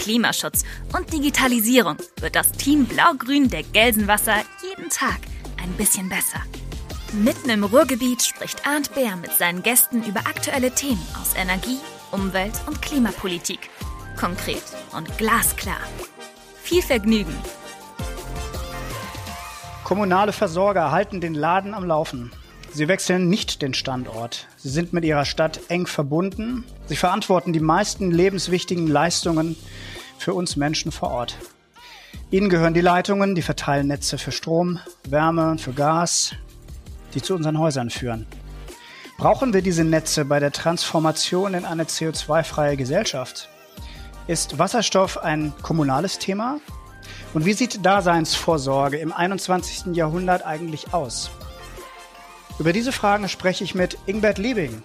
Klimaschutz und Digitalisierung wird das Team Blau-Grün der Gelsenwasser jeden Tag ein bisschen besser. Mitten im Ruhrgebiet spricht Arndt Bär mit seinen Gästen über aktuelle Themen aus Energie, Umwelt und Klimapolitik. Konkret und glasklar. Viel Vergnügen! Kommunale Versorger halten den Laden am Laufen. Sie wechseln nicht den Standort. Sie sind mit ihrer Stadt eng verbunden. Sie verantworten die meisten lebenswichtigen Leistungen für uns Menschen vor Ort. Ihnen gehören die Leitungen, die Verteilnetze für Strom, Wärme und für Gas, die zu unseren Häusern führen. Brauchen wir diese Netze bei der Transformation in eine CO2-freie Gesellschaft? Ist Wasserstoff ein kommunales Thema? Und wie sieht Daseinsvorsorge im 21. Jahrhundert eigentlich aus? Über diese Fragen spreche ich mit Ingbert Liebing.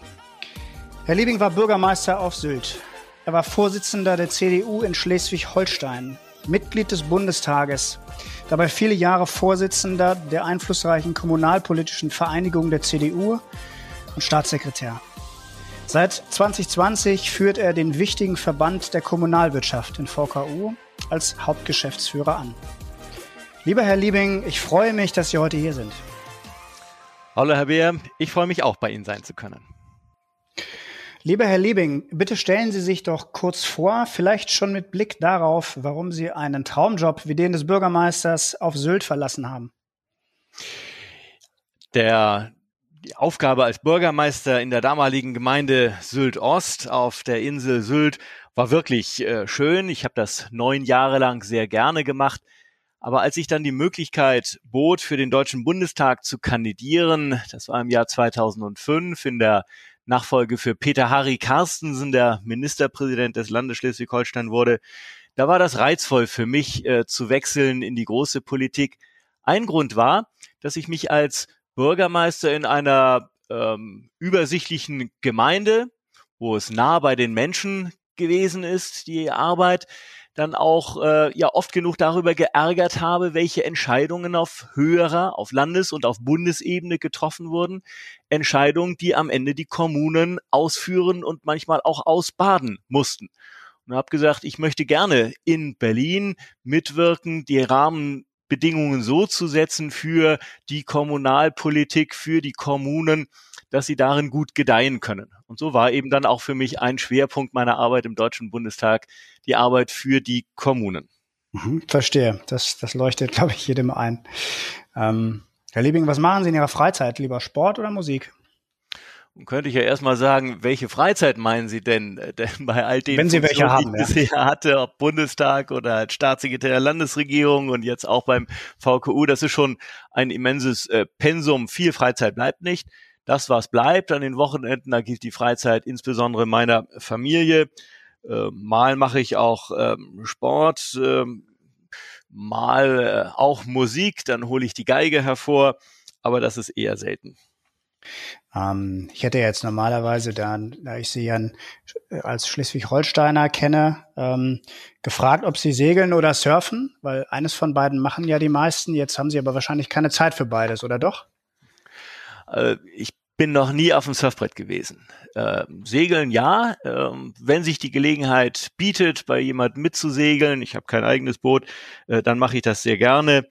Herr Liebing war Bürgermeister auf Sylt. Er war Vorsitzender der CDU in Schleswig-Holstein, Mitglied des Bundestages, dabei viele Jahre Vorsitzender der einflussreichen kommunalpolitischen Vereinigung der CDU und Staatssekretär. Seit 2020 führt er den wichtigen Verband der Kommunalwirtschaft in VKU als Hauptgeschäftsführer an. Lieber Herr Liebing, ich freue mich, dass Sie heute hier sind. Hallo Herr Beer, ich freue mich auch bei Ihnen sein zu können. Lieber Herr Liebing, bitte stellen Sie sich doch kurz vor, vielleicht schon mit Blick darauf, warum Sie einen Traumjob wie den des Bürgermeisters auf Sylt verlassen haben. Der die Aufgabe als Bürgermeister in der damaligen Gemeinde Sylt Ost auf der Insel Sylt war wirklich äh, schön. Ich habe das neun Jahre lang sehr gerne gemacht. Aber als ich dann die Möglichkeit bot, für den Deutschen Bundestag zu kandidieren, das war im Jahr 2005 in der Nachfolge für Peter Harry Carstensen, der Ministerpräsident des Landes Schleswig-Holstein wurde, da war das reizvoll für mich äh, zu wechseln in die große Politik. Ein Grund war, dass ich mich als Bürgermeister in einer ähm, übersichtlichen Gemeinde, wo es nah bei den Menschen gewesen ist, die Arbeit, dann auch äh, ja oft genug darüber geärgert habe, welche Entscheidungen auf höherer, auf Landes- und auf Bundesebene getroffen wurden. Entscheidungen, die am Ende die Kommunen ausführen und manchmal auch ausbaden mussten. Und habe gesagt, ich möchte gerne in Berlin mitwirken, die Rahmen Bedingungen so zu setzen für die Kommunalpolitik, für die Kommunen, dass sie darin gut gedeihen können. Und so war eben dann auch für mich ein Schwerpunkt meiner Arbeit im Deutschen Bundestag die Arbeit für die Kommunen. Mhm, verstehe. Das, das leuchtet, glaube ich, jedem ein. Ähm, Herr Liebing, was machen Sie in Ihrer Freizeit? Lieber Sport oder Musik? Und könnte ich ja erstmal sagen, welche Freizeit meinen Sie denn? Äh, denn bei all den Wenn Sie welche haben, die ich bisher hatte, ob Bundestag oder als Staatssekretär der Landesregierung und jetzt auch beim VKU, das ist schon ein immenses äh, Pensum. Viel Freizeit bleibt nicht. Das, was bleibt an den Wochenenden, da gilt die Freizeit insbesondere meiner Familie. Äh, mal mache ich auch ähm, Sport, äh, mal äh, auch Musik, dann hole ich die Geige hervor, aber das ist eher selten. Ähm, ich hätte jetzt normalerweise, da, da ich Sie ja als Schleswig-Holsteiner kenne, ähm, gefragt, ob Sie segeln oder surfen, weil eines von beiden machen ja die meisten. Jetzt haben Sie aber wahrscheinlich keine Zeit für beides, oder doch? Äh, ich bin noch nie auf dem Surfbrett gewesen. Äh, segeln ja, äh, wenn sich die Gelegenheit bietet, bei jemand mitzusegeln, ich habe kein eigenes Boot, äh, dann mache ich das sehr gerne.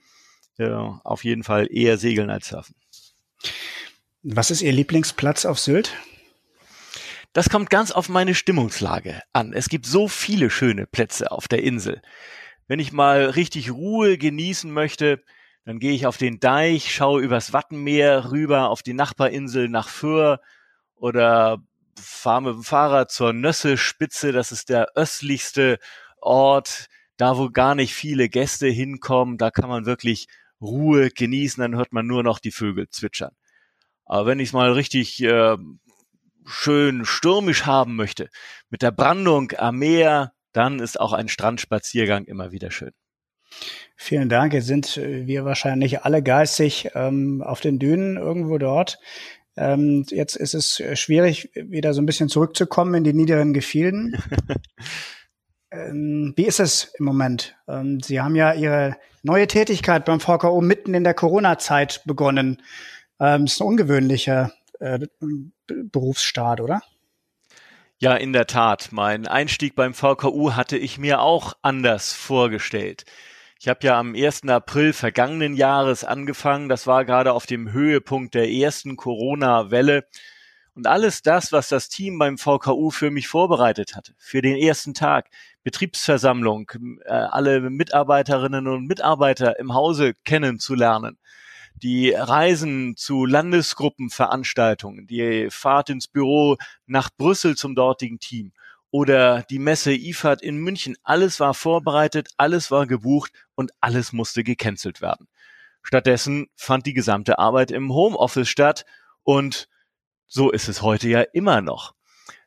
Äh, auf jeden Fall eher segeln als surfen. Was ist Ihr Lieblingsplatz auf Sylt? Das kommt ganz auf meine Stimmungslage an. Es gibt so viele schöne Plätze auf der Insel. Wenn ich mal richtig Ruhe genießen möchte, dann gehe ich auf den Deich, schaue übers Wattenmeer rüber auf die Nachbarinsel nach Föhr oder fahre mit dem Fahrrad zur Nösselspitze. Das ist der östlichste Ort, da wo gar nicht viele Gäste hinkommen. Da kann man wirklich Ruhe genießen. Dann hört man nur noch die Vögel zwitschern. Aber wenn ich es mal richtig äh, schön stürmisch haben möchte, mit der Brandung am Meer, dann ist auch ein Strandspaziergang immer wieder schön. Vielen Dank. Jetzt sind wir wahrscheinlich alle geistig ähm, auf den Dünen irgendwo dort. Ähm, jetzt ist es schwierig, wieder so ein bisschen zurückzukommen in die niederen Gefilden. ähm, wie ist es im Moment? Ähm, Sie haben ja Ihre neue Tätigkeit beim VKO mitten in der Corona-Zeit begonnen. Ähm, ist ein ungewöhnlicher äh, Berufsstart, oder? Ja, in der Tat. Mein Einstieg beim VKU hatte ich mir auch anders vorgestellt. Ich habe ja am 1. April vergangenen Jahres angefangen. Das war gerade auf dem Höhepunkt der ersten Corona-Welle. Und alles das, was das Team beim VKU für mich vorbereitet hatte, für den ersten Tag, Betriebsversammlung, äh, alle Mitarbeiterinnen und Mitarbeiter im Hause kennenzulernen, die Reisen zu Landesgruppenveranstaltungen, die Fahrt ins Büro nach Brüssel zum dortigen Team oder die Messe IFAD in München. Alles war vorbereitet, alles war gebucht und alles musste gecancelt werden. Stattdessen fand die gesamte Arbeit im Homeoffice statt und so ist es heute ja immer noch.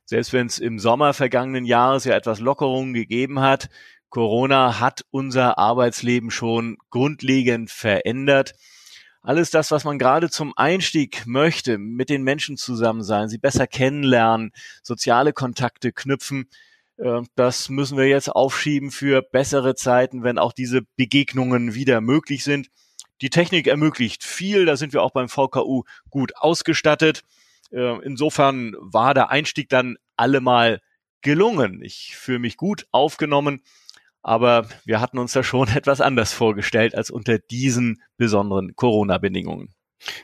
Selbst wenn es im Sommer vergangenen Jahres ja etwas Lockerungen gegeben hat, Corona hat unser Arbeitsleben schon grundlegend verändert alles das, was man gerade zum Einstieg möchte, mit den Menschen zusammen sein, sie besser kennenlernen, soziale Kontakte knüpfen, äh, das müssen wir jetzt aufschieben für bessere Zeiten, wenn auch diese Begegnungen wieder möglich sind. Die Technik ermöglicht viel, da sind wir auch beim VKU gut ausgestattet. Äh, insofern war der Einstieg dann allemal gelungen. Ich fühle mich gut aufgenommen aber wir hatten uns da schon etwas anders vorgestellt als unter diesen besonderen Corona-Bedingungen.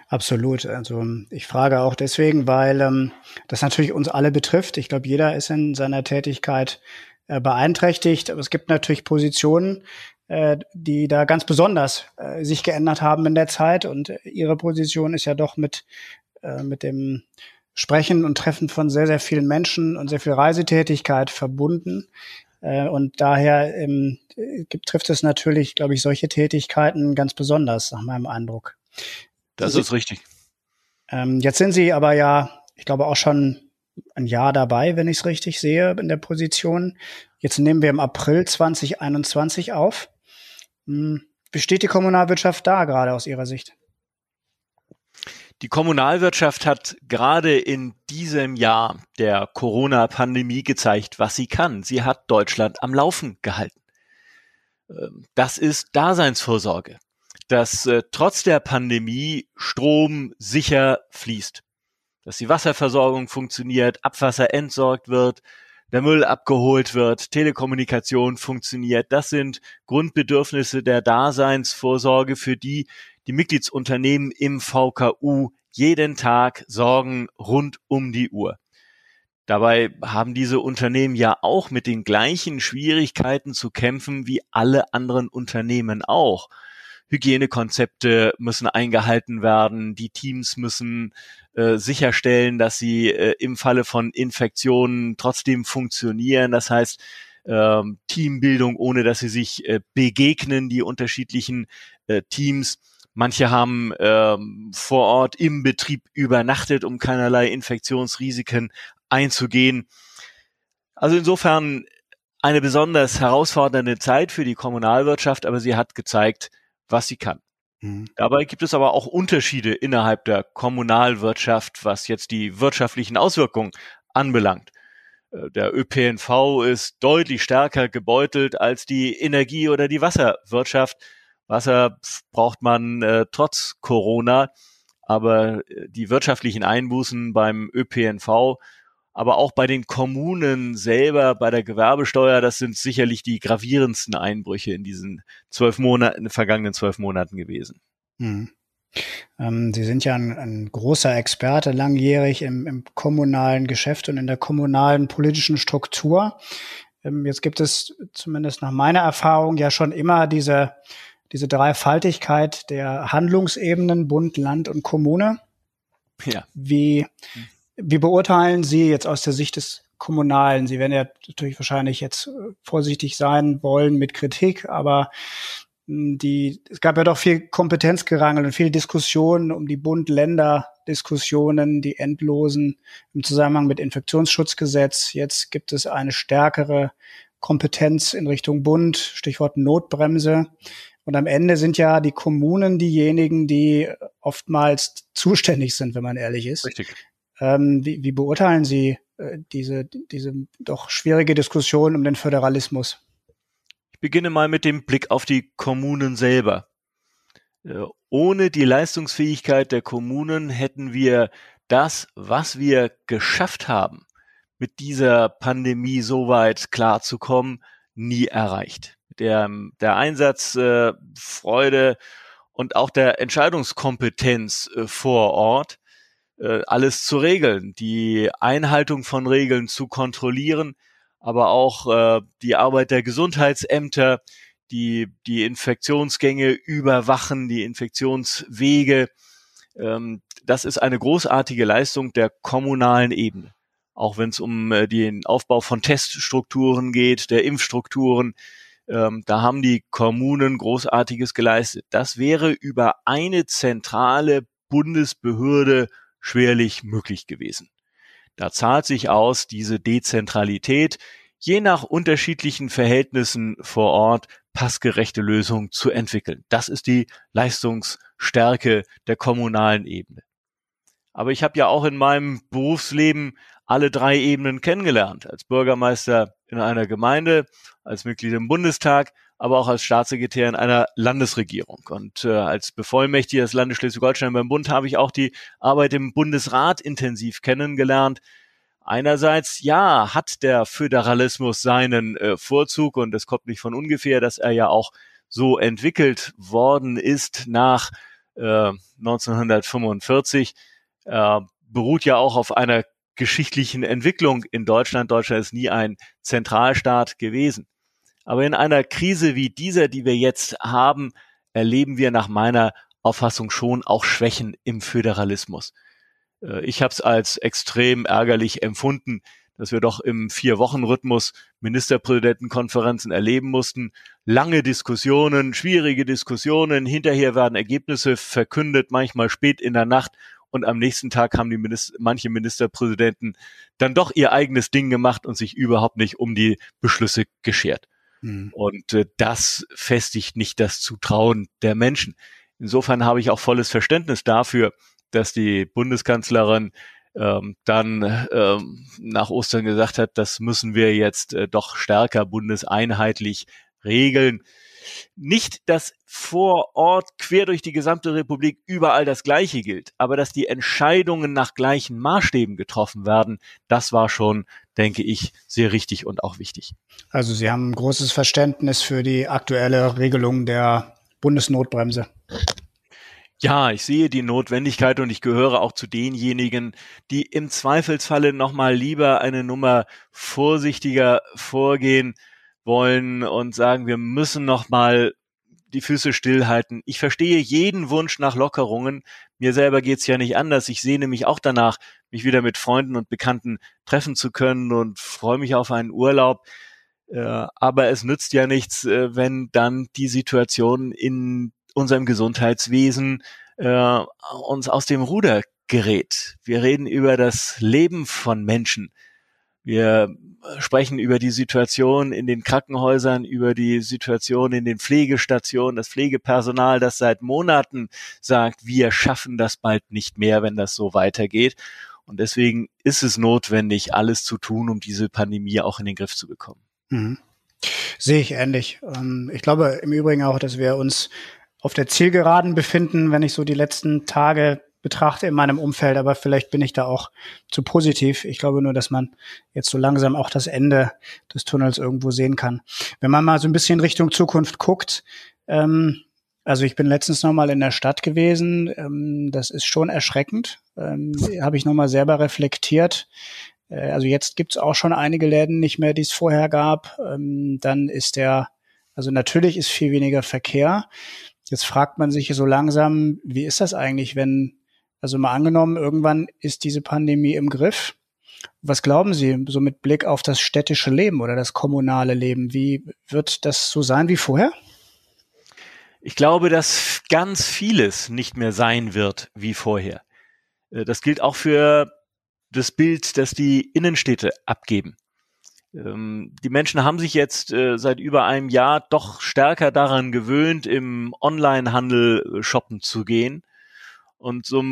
Absolut. Also ich frage auch deswegen, weil ähm, das natürlich uns alle betrifft. Ich glaube, jeder ist in seiner Tätigkeit äh, beeinträchtigt. Aber es gibt natürlich Positionen, äh, die da ganz besonders äh, sich geändert haben in der Zeit. Und ihre Position ist ja doch mit, äh, mit dem Sprechen und Treffen von sehr, sehr vielen Menschen und sehr viel Reisetätigkeit verbunden. Äh, und daher ähm, gibt, trifft es natürlich, glaube ich, solche Tätigkeiten ganz besonders, nach meinem Eindruck. Das ist richtig. Ähm, jetzt sind Sie aber ja, ich glaube, auch schon ein Jahr dabei, wenn ich es richtig sehe, in der Position. Jetzt nehmen wir im April 2021 auf. Hm, wie steht die Kommunalwirtschaft da gerade aus Ihrer Sicht? Die Kommunalwirtschaft hat gerade in diesem Jahr der Corona-Pandemie gezeigt, was sie kann. Sie hat Deutschland am Laufen gehalten. Ähm, das ist Daseinsvorsorge, dass äh, trotz der Pandemie Strom sicher fließt, dass die Wasserversorgung funktioniert, Abwasser entsorgt wird, der Müll abgeholt wird, Telekommunikation funktioniert. Das sind Grundbedürfnisse der Daseinsvorsorge, für die die Mitgliedsunternehmen im VKU jeden Tag sorgen rund um die Uhr. Dabei haben diese Unternehmen ja auch mit den gleichen Schwierigkeiten zu kämpfen wie alle anderen Unternehmen auch. Hygienekonzepte müssen eingehalten werden, die Teams müssen äh, sicherstellen, dass sie äh, im Falle von Infektionen trotzdem funktionieren. Das heißt, ähm, Teambildung, ohne dass sie sich äh, begegnen, die unterschiedlichen äh, Teams. Manche haben ähm, vor Ort im Betrieb übernachtet, um keinerlei Infektionsrisiken einzugehen. Also insofern eine besonders herausfordernde Zeit für die Kommunalwirtschaft, aber sie hat gezeigt, was sie kann. Mhm. Dabei gibt es aber auch Unterschiede innerhalb der Kommunalwirtschaft, was jetzt die wirtschaftlichen Auswirkungen anbelangt. Äh, der ÖPNV ist deutlich stärker gebeutelt als die Energie- oder die Wasserwirtschaft. Wasser braucht man äh, trotz Corona, aber äh, die wirtschaftlichen Einbußen beim ÖPNV, aber auch bei den Kommunen selber, bei der Gewerbesteuer, das sind sicherlich die gravierendsten Einbrüche in diesen zwölf Monaten, in den vergangenen zwölf Monaten gewesen. Mhm. Ähm, Sie sind ja ein, ein, großer Experte, langjährig im, im, kommunalen Geschäft und in der kommunalen politischen Struktur. Ähm, jetzt gibt es zumindest nach meiner Erfahrung ja schon immer diese diese Dreifaltigkeit der Handlungsebenen Bund, Land und Kommune. Ja. Wie, wie beurteilen Sie jetzt aus der Sicht des Kommunalen? Sie werden ja natürlich wahrscheinlich jetzt äh, vorsichtig sein wollen mit Kritik, aber hm, die, es gab ja doch viel Kompetenzgerangel und viel Diskussionen um die Bund-Länder-Diskussionen, die endlosen im Zusammenhang mit Infektionsschutzgesetz. Jetzt gibt es eine stärkere Kompetenz in Richtung Bund, Stichwort Notbremse. Und am Ende sind ja die Kommunen diejenigen, die oftmals zuständig sind, wenn man ehrlich ist. Richtig. Ähm, wie, wie beurteilen Sie äh, diese, diese doch schwierige Diskussion um den Föderalismus? Ich beginne mal mit dem Blick auf die Kommunen selber. Äh, ohne die Leistungsfähigkeit der Kommunen hätten wir das, was wir geschafft haben, mit dieser Pandemie so weit klarzukommen, nie erreicht. Der, der Einsatz, äh, und auch der Entscheidungskompetenz äh, vor Ort, alles zu regeln, die Einhaltung von Regeln zu kontrollieren, aber auch äh, die Arbeit der Gesundheitsämter, die die Infektionsgänge überwachen, die Infektionswege. Ähm, das ist eine großartige Leistung der kommunalen Ebene. Auch wenn es um äh, den Aufbau von Teststrukturen geht, der Impfstrukturen, ähm, da haben die Kommunen Großartiges geleistet. Das wäre über eine zentrale Bundesbehörde schwerlich möglich gewesen. Da zahlt sich aus, diese Dezentralität, je nach unterschiedlichen Verhältnissen vor Ort passgerechte Lösungen zu entwickeln. Das ist die Leistungsstärke der kommunalen Ebene. Aber ich habe ja auch in meinem Berufsleben alle drei Ebenen kennengelernt. Als Bürgermeister in einer Gemeinde, als Mitglied im Bundestag, aber auch als Staatssekretär in einer Landesregierung. Und äh, als Bevollmächtiger des Landes Schleswig-Holstein beim Bund habe ich auch die Arbeit im Bundesrat intensiv kennengelernt. Einerseits, ja, hat der Föderalismus seinen äh, Vorzug und es kommt nicht von ungefähr, dass er ja auch so entwickelt worden ist nach äh, 1945, äh, beruht ja auch auf einer geschichtlichen Entwicklung in Deutschland. Deutschland ist nie ein Zentralstaat gewesen. Aber in einer Krise wie dieser, die wir jetzt haben, erleben wir nach meiner Auffassung schon auch Schwächen im Föderalismus. Äh, ich habe es als extrem ärgerlich empfunden, dass wir doch im Vier-Wochen-Rhythmus Ministerpräsidentenkonferenzen erleben mussten. Lange Diskussionen, schwierige Diskussionen, hinterher werden Ergebnisse verkündet, manchmal spät in der Nacht und am nächsten Tag haben die Minister, manche Ministerpräsidenten dann doch ihr eigenes Ding gemacht und sich überhaupt nicht um die Beschlüsse geschert. Mhm. Und äh, das festigt nicht das Zutrauen der Menschen. Insofern habe ich auch volles Verständnis dafür, dass die Bundeskanzlerin ähm, dann ähm, nach Ostern gesagt hat, das müssen wir jetzt äh, doch stärker bundeseinheitlich regeln nicht, dass vor Ort quer durch die gesamte Republik überall das Gleiche gilt, aber dass die Entscheidungen nach gleichen Maßstäben getroffen werden, das war schon, denke ich, sehr richtig und auch wichtig. Also Sie haben ein großes Verständnis für die aktuelle Regelung der Bundesnotbremse. Ja, ich sehe die Notwendigkeit und ich gehöre auch zu denjenigen, die im Zweifelsfalle nochmal lieber eine Nummer vorsichtiger vorgehen, wollen und sagen, wir müssen noch mal die Füße stillhalten. Ich verstehe jeden Wunsch nach Lockerungen. Mir selber geht's ja nicht anders. Ich sehne mich auch danach, mich wieder mit Freunden und Bekannten treffen zu können und freue mich auf einen Urlaub. Äh, aber es nützt ja nichts, äh, wenn dann die Situation in unserem Gesundheitswesen äh, uns aus dem Ruder gerät. Wir reden über das Leben von Menschen. Wir sprechen über die Situation in den Krankenhäusern, über die Situation in den Pflegestationen, das Pflegepersonal, das seit Monaten sagt, wir schaffen das bald nicht mehr, wenn das so weitergeht. Und deswegen ist es notwendig, alles zu tun, um diese Pandemie auch in den Griff zu bekommen. Mhm. Sehe ich ähnlich. Ähm, ich glaube im Übrigen auch, dass wir uns auf der Zielgeraden befinden, wenn ich so die letzten Tage betrachte in meinem Umfeld, aber vielleicht bin ich da auch zu positiv. Ich glaube nur, dass man jetzt so langsam auch das Ende des Tunnels irgendwo sehen kann. Wenn man mal so ein bisschen Richtung Zukunft guckt, ähm, also ich bin letztens nochmal in der Stadt gewesen, ähm, das ist schon erschreckend, ähm, habe ich nochmal selber reflektiert. Äh, also jetzt gibt's auch schon einige Läden nicht mehr, die es vorher gab. Ähm, dann ist der, also natürlich ist viel weniger Verkehr. Jetzt fragt man sich so langsam, wie ist das eigentlich, wenn also mal angenommen, irgendwann ist diese Pandemie im Griff. Was glauben Sie, so mit Blick auf das städtische Leben oder das kommunale Leben? Wie wird das so sein wie vorher? Ich glaube, dass ganz vieles nicht mehr sein wird wie vorher. Äh, das gilt auch für das Bild, das die Innenstädte abgeben. Ähm, die Menschen haben sich jetzt äh, seit über einem Jahr doch stärker daran gewöhnt, im Onlinehandel äh, shoppen zu gehen. Und so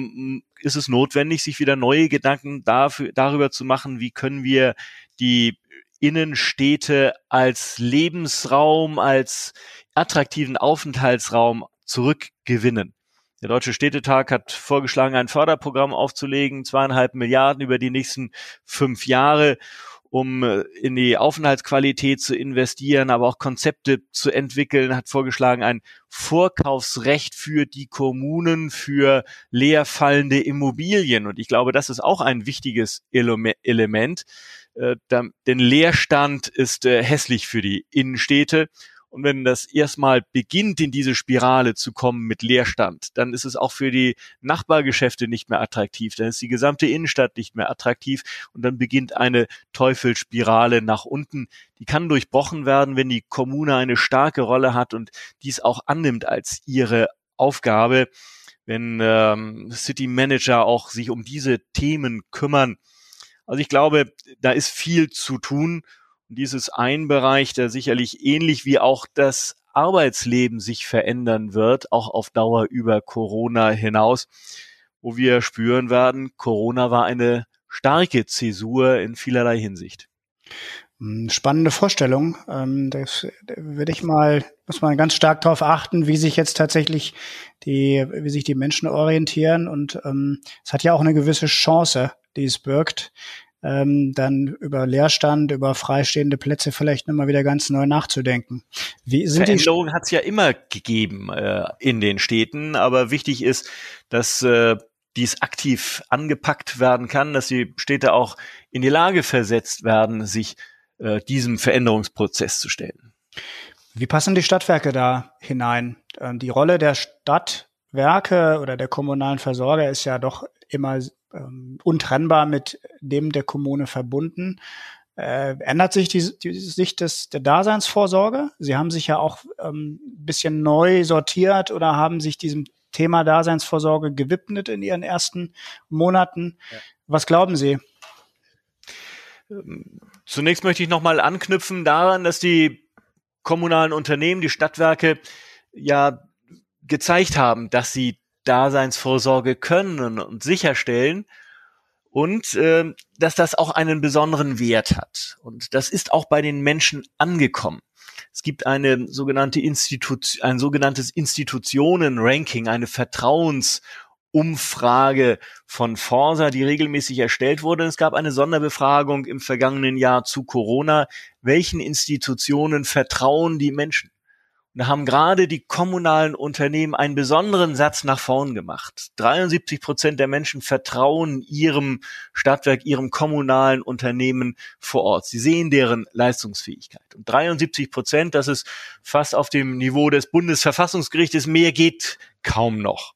ist es notwendig, sich wieder neue Gedanken dafür, darüber zu machen, wie können wir die Innenstädte als Lebensraum, als attraktiven Aufenthaltsraum zurückgewinnen. Der Deutsche Städtetag hat vorgeschlagen, ein Förderprogramm aufzulegen, zweieinhalb Milliarden über die nächsten fünf Jahre, um äh, in die Aufenthaltsqualität zu investieren, aber auch Konzepte zu entwickeln, hat vorgeschlagen, ein Vorkaufsrecht für die Kommunen für leerfallende Immobilien. Und ich glaube, das ist auch ein wichtiges Element. Äh, denn Leerstand ist äh, hässlich für die Innenstädte. Und wenn das erstmal beginnt, in diese Spirale zu kommen mit Leerstand, dann ist es auch für die Nachbargeschäfte nicht mehr attraktiv. Dann ist die gesamte Innenstadt nicht mehr attraktiv und dann beginnt eine Teufelsspirale nach unten. Die kann durchbrochen werden, wenn die Kommune eine starke Rolle hat und dies auch annimmt als ihre Aufgabe. Wenn ähm, City Manager auch sich um diese Themen kümmern. Also ich glaube, da ist viel zu tun dies ist ein Bereich, der sicherlich ähnlich wie auch das Arbeitsleben sich verändern wird, auch auf Dauer über Corona hinaus, wo wir spüren werden, Corona war eine starke Zäsur in vielerlei Hinsicht. Hm, spannende Vorstellung. Ähm, das würde ich mal, muss man ganz stark darauf achten, wie sich jetzt tatsächlich die, wie sich die Menschen orientieren. Und ähm, es hat ja auch eine gewisse Chance, die es birgt, ähm, dann über Leerstand, über freistehende Plätze vielleicht nochmal wieder ganz neu nachzudenken. Wie sind Veränderungen hat es ja immer gegeben äh, in den Städten, aber wichtig ist, dass äh, dies aktiv angepackt werden kann, dass die Städte auch in die Lage versetzt werden, sich äh, diesem Veränderungsprozess zu stellen. Wie passen die Stadtwerke da hinein? Ähm, die Rolle der Stadtwerke oder der kommunalen Versorger ist ja doch immer ähm, untrennbar mit dem der Kommune verbunden. Äh, ändert sich die, die Sicht des, der Daseinsvorsorge? Sie haben sich ja auch ähm, bisschen neu sortiert oder haben sich diesem Thema Daseinsvorsorge gewidmet in Ihren ersten Monaten. Ja. Was glauben Sie? Ähm, zunächst möchte ich nochmal anknüpfen daran, dass die kommunalen Unternehmen, die Stadtwerke ja gezeigt haben, dass sie Daseinsvorsorge können und sicherstellen und äh, dass das auch einen besonderen Wert hat. Und das ist auch bei den Menschen angekommen. Es gibt eine sogenannte Institution, ein sogenanntes Institutionen-Ranking, eine Vertrauensumfrage von Forsa, die regelmäßig erstellt wurde. Es gab eine Sonderbefragung im vergangenen Jahr zu Corona. Welchen Institutionen vertrauen die Menschen? Da haben gerade die kommunalen Unternehmen einen besonderen Satz nach vorn gemacht. 73 Prozent der Menschen vertrauen ihrem Stadtwerk, ihrem kommunalen Unternehmen vor Ort. Sie sehen deren Leistungsfähigkeit. Und 73 Prozent, das ist fast auf dem Niveau des Bundesverfassungsgerichtes, mehr geht kaum noch.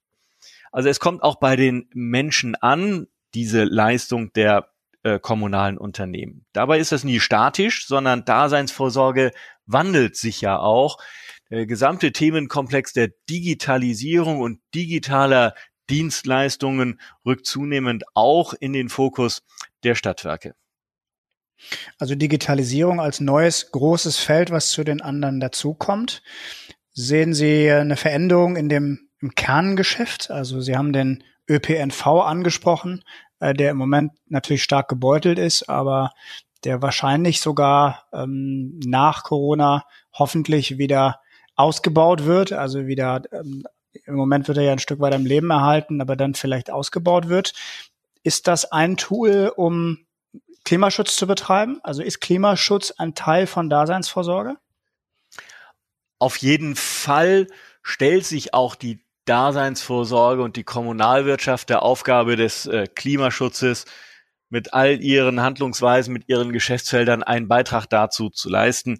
Also es kommt auch bei den Menschen an, diese Leistung der äh, kommunalen Unternehmen. Dabei ist das nie statisch, sondern Daseinsvorsorge wandelt sich ja auch der gesamte Themenkomplex der Digitalisierung und digitaler Dienstleistungen rückt zunehmend auch in den Fokus der Stadtwerke. Also Digitalisierung als neues großes Feld, was zu den anderen dazukommt. Sehen Sie eine Veränderung in dem im Kerngeschäft? Also Sie haben den ÖPNV angesprochen, äh, der im Moment natürlich stark gebeutelt ist, aber der wahrscheinlich sogar ähm, nach Corona hoffentlich wieder ausgebaut wird, also wieder ähm, im Moment wird er ja ein Stück weit am Leben erhalten, aber dann vielleicht ausgebaut wird. Ist das ein Tool, um Klimaschutz zu betreiben? Also ist Klimaschutz ein Teil von Daseinsvorsorge? Auf jeden Fall stellt sich auch die Daseinsvorsorge und die Kommunalwirtschaft der Aufgabe des äh, Klimaschutzes mit all ihren Handlungsweisen, mit ihren Geschäftsfeldern einen Beitrag dazu zu leisten,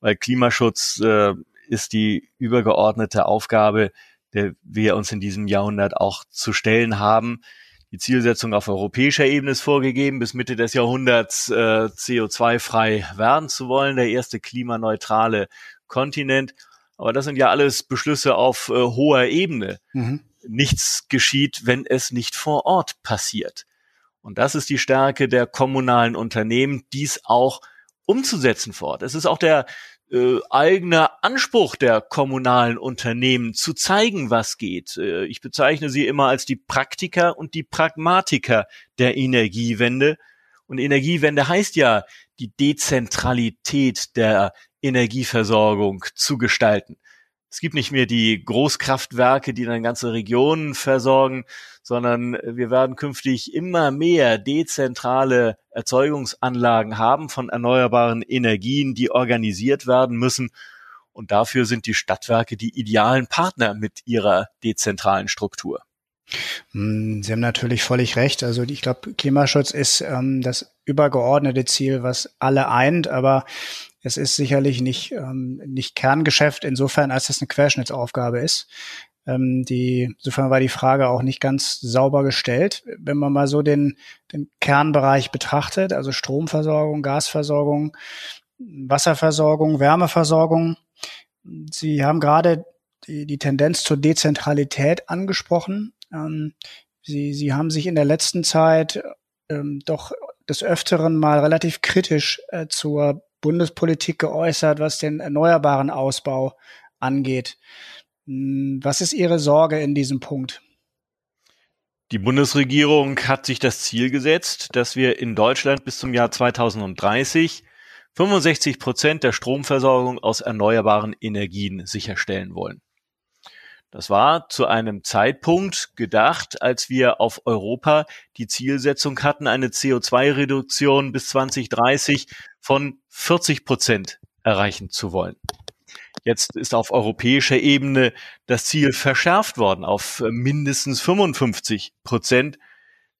weil Klimaschutz äh, ist die übergeordnete Aufgabe, der wir uns in diesem Jahrhundert auch zu stellen haben. Die Zielsetzung auf europäischer Ebene ist vorgegeben, bis Mitte des Jahrhunderts äh, CO2-frei werden zu wollen, der erste klimaneutrale Kontinent. Aber das sind ja alles Beschlüsse auf äh, hoher Ebene. Mhm. Nichts geschieht, wenn es nicht vor Ort passiert. Und das ist die Stärke der kommunalen Unternehmen, dies auch umzusetzen vor Ort. Es ist auch der äh, eigener Anspruch der kommunalen Unternehmen zu zeigen, was geht. Äh, ich bezeichne sie immer als die Praktiker und die Pragmatiker der Energiewende. Und Energiewende heißt ja, die Dezentralität der Energieversorgung zu gestalten. Es gibt nicht mehr die Großkraftwerke, die dann ganze Regionen versorgen, sondern wir werden künftig immer mehr dezentrale Erzeugungsanlagen haben von erneuerbaren Energien, die organisiert werden müssen. Und dafür sind die Stadtwerke die idealen Partner mit ihrer dezentralen Struktur. Hm, Sie haben natürlich völlig recht. Also ich glaube, Klimaschutz ist ähm, das übergeordnete Ziel, was alle eint, aber es ist sicherlich nicht, ähm, nicht Kerngeschäft insofern, als es eine Querschnittsaufgabe ist. Ähm, die, insofern war die Frage auch nicht ganz sauber gestellt. Wenn man mal so den, den Kernbereich betrachtet, also Stromversorgung, Gasversorgung, Wasserversorgung, Wärmeversorgung. Sie haben gerade die, die Tendenz zur Dezentralität angesprochen. Ähm, Sie, Sie haben sich in der letzten Zeit ähm, doch des Öfteren mal relativ kritisch äh, zur Bundespolitik geäußert, was den erneuerbaren Ausbau angeht. Hm, was ist Ihre Sorge in diesem Punkt? Die Bundesregierung hat sich das Ziel gesetzt, dass wir in Deutschland bis zum Jahr 2030 65 Prozent der Stromversorgung aus erneuerbaren Energien sicherstellen wollen. Das war zu einem Zeitpunkt gedacht, als wir auf Europa die Zielsetzung hatten, eine CO2-Reduktion bis 2030 von 40 Prozent erreichen zu wollen. Jetzt ist auf europäischer Ebene das Ziel verschärft worden auf mindestens 55 Prozent.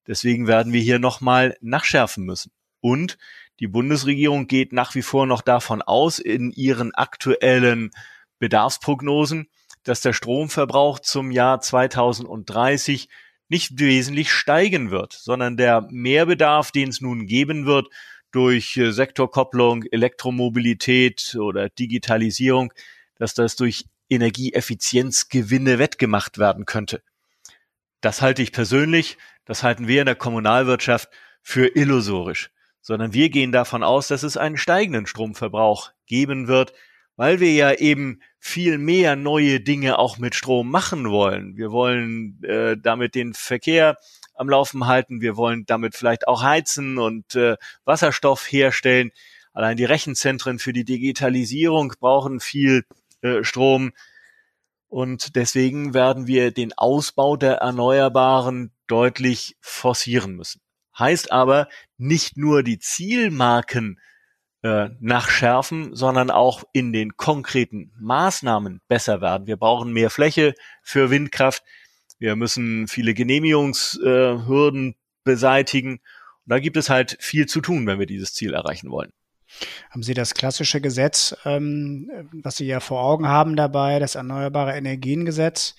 Deswegen werden wir hier nochmal nachschärfen müssen. Und die Bundesregierung geht nach wie vor noch davon aus, in ihren aktuellen Bedarfsprognosen, dass der Stromverbrauch zum Jahr 2030 nicht wesentlich steigen wird, sondern der Mehrbedarf, den es nun geben wird durch äh, Sektorkopplung, Elektromobilität oder Digitalisierung, dass das durch Energieeffizienzgewinne wettgemacht werden könnte. Das halte ich persönlich, das halten wir in der Kommunalwirtschaft für illusorisch, sondern wir gehen davon aus, dass es einen steigenden Stromverbrauch geben wird, weil wir ja eben viel mehr neue Dinge auch mit Strom machen wollen. Wir wollen äh, damit den Verkehr am Laufen halten, wir wollen damit vielleicht auch heizen und äh, Wasserstoff herstellen. Allein die Rechenzentren für die Digitalisierung brauchen viel äh, Strom. Und deswegen werden wir den Ausbau der Erneuerbaren deutlich forcieren müssen. Heißt aber, nicht nur die Zielmarken äh, nachschärfen, sondern auch in den konkreten Maßnahmen besser werden. Wir brauchen mehr Fläche für Windkraft. Wir müssen viele Genehmigungshürden äh, beseitigen. Und da gibt es halt viel zu tun, wenn wir dieses Ziel erreichen wollen. Haben Sie das klassische Gesetz, ähm, was Sie ja vor Augen haben dabei, das Erneuerbare Energiengesetz?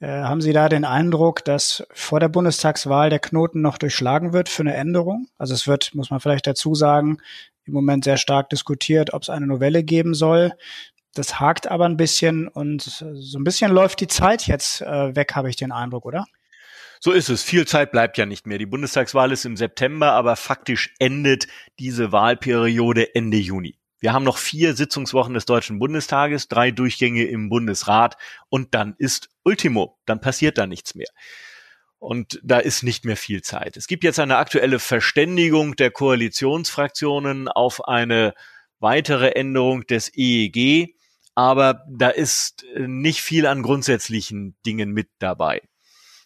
Äh, haben Sie da den Eindruck, dass vor der Bundestagswahl der Knoten noch durchschlagen wird für eine Änderung? Also es wird, muss man vielleicht dazu sagen, im Moment sehr stark diskutiert, ob es eine Novelle geben soll. Das hakt aber ein bisschen und so ein bisschen läuft die Zeit jetzt äh, weg, habe ich den Eindruck, oder? So ist es. Viel Zeit bleibt ja nicht mehr. Die Bundestagswahl ist im September, aber faktisch endet diese Wahlperiode Ende Juni. Wir haben noch vier Sitzungswochen des Deutschen Bundestages, drei Durchgänge im Bundesrat und dann ist Ultimo. Dann passiert da nichts mehr. Und da ist nicht mehr viel Zeit. Es gibt jetzt eine aktuelle Verständigung der Koalitionsfraktionen auf eine weitere Änderung des EEG, aber da ist nicht viel an grundsätzlichen Dingen mit dabei.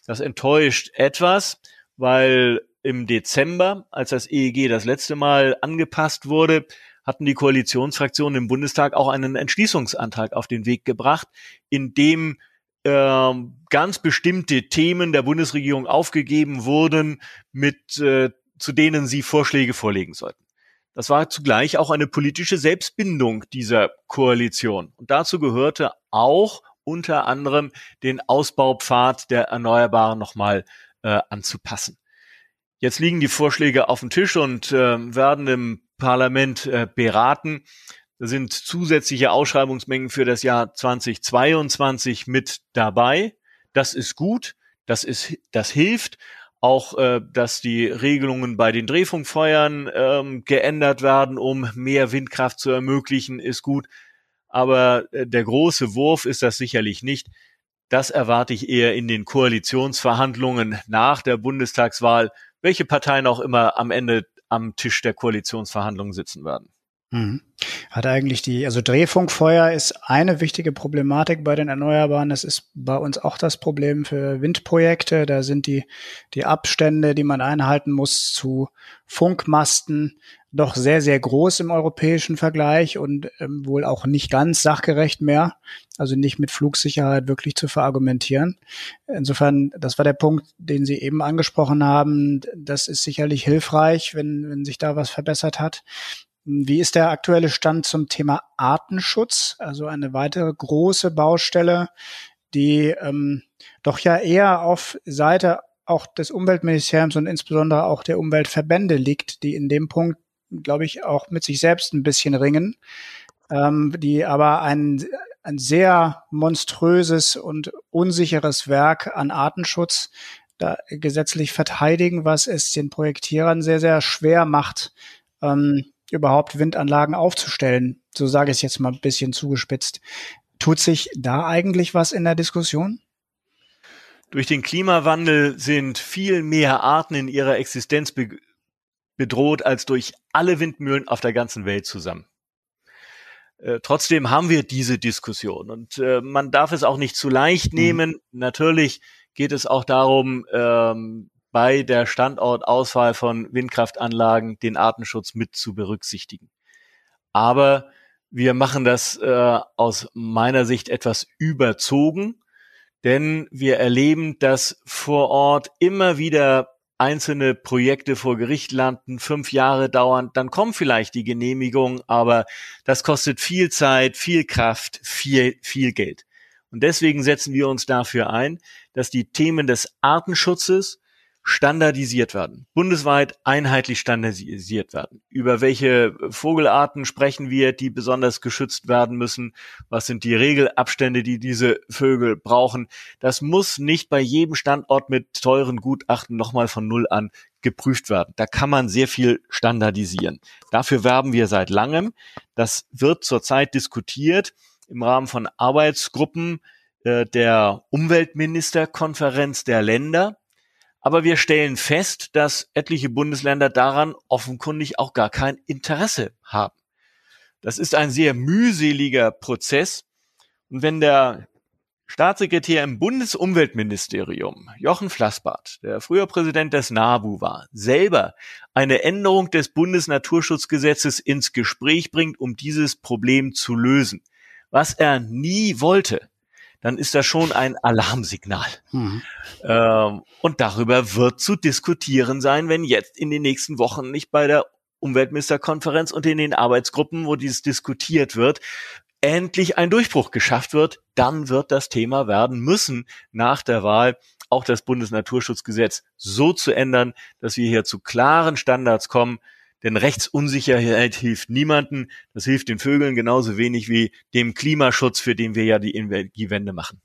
Das enttäuscht etwas, weil im Dezember, als das EEG das letzte Mal angepasst wurde, hatten die Koalitionsfraktionen im Bundestag auch einen Entschließungsantrag auf den Weg gebracht, in dem äh, ganz bestimmte Themen der Bundesregierung aufgegeben wurden, mit äh, zu denen sie Vorschläge vorlegen sollten. Das war zugleich auch eine politische Selbstbindung dieser Koalition. Und dazu gehörte auch unter anderem den Ausbaupfad der Erneuerbaren nochmal äh, anzupassen. Jetzt liegen die Vorschläge auf dem Tisch und äh, werden im Parlament äh, beraten. Da sind zusätzliche Ausschreibungsmengen für das Jahr 2022 mit dabei. Das ist gut, das ist, das hilft Auch, äh, dass die Regelungen bei den Drehfunkfeuern ähm, geändert werden, um mehr Windkraft zu ermöglichen, ist gut. Aber äh, der große Wurf ist das sicherlich nicht. Das erwarte ich eher in den Koalitionsverhandlungen nach der Bundestagswahl, welche Parteien auch immer am Ende am Tisch der Koalitionsverhandlungen sitzen werden. Mhm. Hat eigentlich die, also Drehfunkfeuer ist eine wichtige Problematik bei den Erneuerbaren. Das ist bei uns auch das Problem für Windprojekte. Da sind die, die Abstände, die man einhalten muss zu Funkmasten doch sehr, sehr groß im europäischen Vergleich und ähm, wohl auch nicht ganz sachgerecht mehr. Also nicht mit Flugsicherheit wirklich zu verargumentieren. Insofern, das war der Punkt, den Sie eben angesprochen haben. Das ist sicherlich hilfreich, wenn, wenn sich da was verbessert hat. Wie ist der aktuelle Stand zum Thema Artenschutz? Also eine weitere große Baustelle, die ähm, doch ja eher auf Seite auch des Umweltministeriums und insbesondere auch der Umweltverbände liegt, die in dem Punkt, glaube ich, auch mit sich selbst ein bisschen ringen, ähm, die aber ein, ein sehr monströses und unsicheres Werk an Artenschutz da gesetzlich verteidigen, was es den Projektierern sehr, sehr schwer macht, ähm, überhaupt Windanlagen aufzustellen. So sage ich es jetzt mal ein bisschen zugespitzt. Tut sich da eigentlich was in der Diskussion? Durch den Klimawandel sind viel mehr Arten in ihrer Existenz be bedroht als durch alle Windmühlen auf der ganzen Welt zusammen. Äh, trotzdem haben wir diese Diskussion und äh, man darf es auch nicht zu leicht mhm. nehmen. Mhm. Natürlich geht es auch darum, ähm, bei der Standortauswahl von Windkraftanlagen den Artenschutz mit zu berücksichtigen. Aber wir machen das äh, aus meiner Sicht etwas überzogen, denn wir erleben, dass vor Ort immer wieder einzelne Projekte vor Gericht landen, fünf Jahre dauern, dann kommt vielleicht die Genehmigung, aber das kostet viel Zeit, viel Kraft, viel, viel Geld. Und deswegen setzen wir uns dafür ein, dass die Themen des Artenschutzes standardisiert werden, bundesweit einheitlich standardisiert werden. Über welche Vogelarten sprechen wir, die besonders geschützt werden müssen? Was sind die Regelabstände, die diese Vögel brauchen? Das muss nicht bei jedem Standort mit teuren Gutachten nochmal von Null an geprüft werden. Da kann man sehr viel standardisieren. Dafür werben wir seit langem. Das wird zurzeit diskutiert im Rahmen von Arbeitsgruppen äh, der Umweltministerkonferenz der Länder aber wir stellen fest, dass etliche Bundesländer daran offenkundig auch gar kein Interesse haben. Das ist ein sehr mühseliger Prozess. Und wenn der Staatssekretär im Bundesumweltministerium, Jochen Flassbart, der früher Präsident des NABU war, selber eine Änderung des Bundesnaturschutzgesetzes ins Gespräch bringt, um dieses Problem zu lösen, was er nie wollte, dann ist das schon ein Alarmsignal. Mhm. Ähm, und darüber wird zu diskutieren sein, wenn jetzt in den nächsten Wochen nicht bei der Umweltministerkonferenz und in den Arbeitsgruppen, wo dies diskutiert wird, endlich ein Durchbruch geschafft wird, dann wird das Thema werden müssen, nach der Wahl auch das Bundesnaturschutzgesetz so zu ändern, dass wir hier zu klaren Standards kommen, denn Rechtsunsicherheit hilft niemanden. Das hilft den Vögeln genauso wenig wie dem Klimaschutz, für den wir ja die Energiewende machen.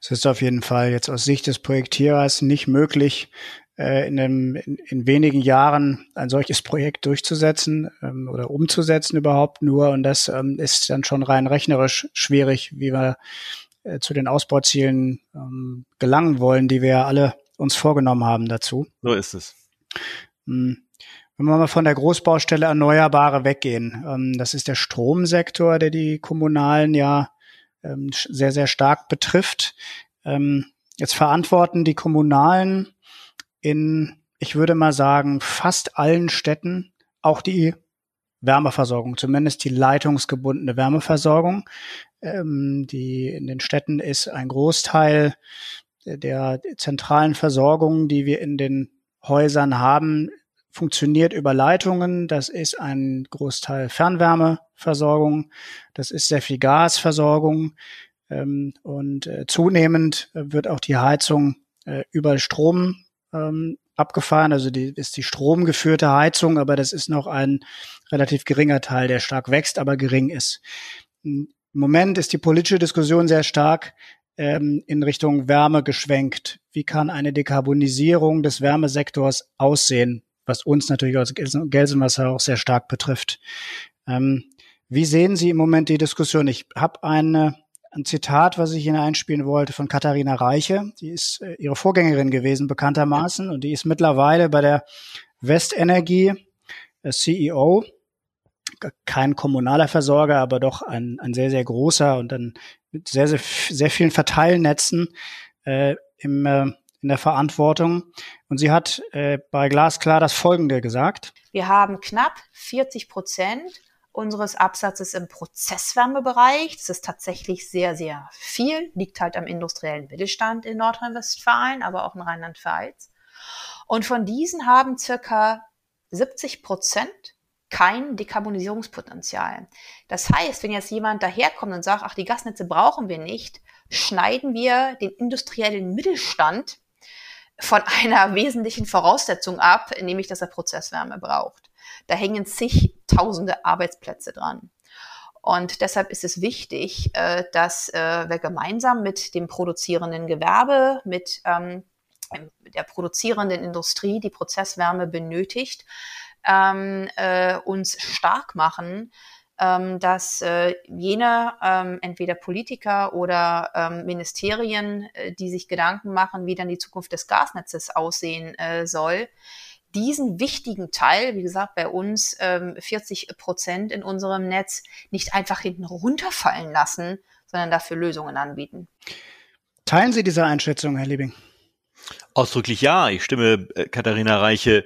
Es ist auf jeden Fall jetzt aus Sicht des Projektierers nicht möglich, äh, in, einem, in, in wenigen Jahren ein solches Projekt durchzusetzen ähm, oder umzusetzen überhaupt nur. Und das ähm, ist dann schon rein rechnerisch schwierig, wie wir äh, zu den Ausbauzielen ähm, gelangen wollen, die wir alle uns vorgenommen haben dazu. So ist es. Hm. Wenn wir mal von der Großbaustelle Erneuerbare weggehen, ähm, das ist der Stromsektor, der die Kommunalen ja ähm, sehr, sehr stark betrifft. Ähm, jetzt verantworten die Kommunalen in, ich würde mal sagen, fast allen Städten auch die Wärmeversorgung, zumindest die leitungsgebundene Wärmeversorgung. Die in den Städten ist ein Großteil der zentralen Versorgung, die wir in den Häusern haben, funktioniert über Leitungen. Das ist ein Großteil Fernwärmeversorgung. Das ist sehr viel Gasversorgung. Ähm, und äh, zunehmend wird auch die Heizung äh, über Strom ähm, abgefahren. Also die ist die stromgeführte Heizung, aber das ist noch ein relativ geringer Teil, der stark wächst, aber gering ist. Im Moment ist die politische Diskussion sehr stark ähm, in Richtung Wärme geschwenkt. Wie kann eine Dekarbonisierung des Wärmesektors aussehen, was uns natürlich als Gelsenwasser auch sehr stark betrifft? Ähm, wie sehen Sie im Moment die Diskussion? Ich habe eine ein Zitat, was ich Ihnen einspielen wollte, von Katharina Reiche. Die ist äh, ihre Vorgängerin gewesen, bekanntermaßen, und die ist mittlerweile bei der Westenergie äh, CEO. Kein kommunaler Versorger, aber doch ein, ein sehr, sehr großer und dann mit sehr, sehr, sehr vielen Verteilnetzen äh, im, äh, in der Verantwortung. Und sie hat äh, bei Glasklar das Folgende gesagt. Wir haben knapp 40 Prozent unseres Absatzes im Prozesswärmebereich. Das ist tatsächlich sehr, sehr viel, liegt halt am industriellen Mittelstand in Nordrhein-Westfalen, aber auch in Rheinland-Pfalz. Und von diesen haben circa 70 Prozent kein Dekarbonisierungspotenzial. Das heißt, wenn jetzt jemand daherkommt und sagt, ach, die Gasnetze brauchen wir nicht, schneiden wir den industriellen Mittelstand von einer wesentlichen Voraussetzung ab, nämlich dass er Prozesswärme braucht. Da hängen zigtausende Arbeitsplätze dran. Und deshalb ist es wichtig, äh, dass äh, wir gemeinsam mit dem produzierenden Gewerbe, mit ähm, der produzierenden Industrie, die Prozesswärme benötigt, ähm, äh, uns stark machen, ähm, dass äh, jene ähm, entweder Politiker oder ähm, Ministerien, äh, die sich Gedanken machen, wie dann die Zukunft des Gasnetzes aussehen äh, soll, diesen wichtigen Teil, wie gesagt, bei uns ähm, 40 Prozent in unserem Netz, nicht einfach hinten runterfallen lassen, sondern dafür Lösungen anbieten. Teilen Sie diese Einschätzung, Herr Liebing? Ausdrücklich ja. Ich stimme äh, Katharina Reiche äh,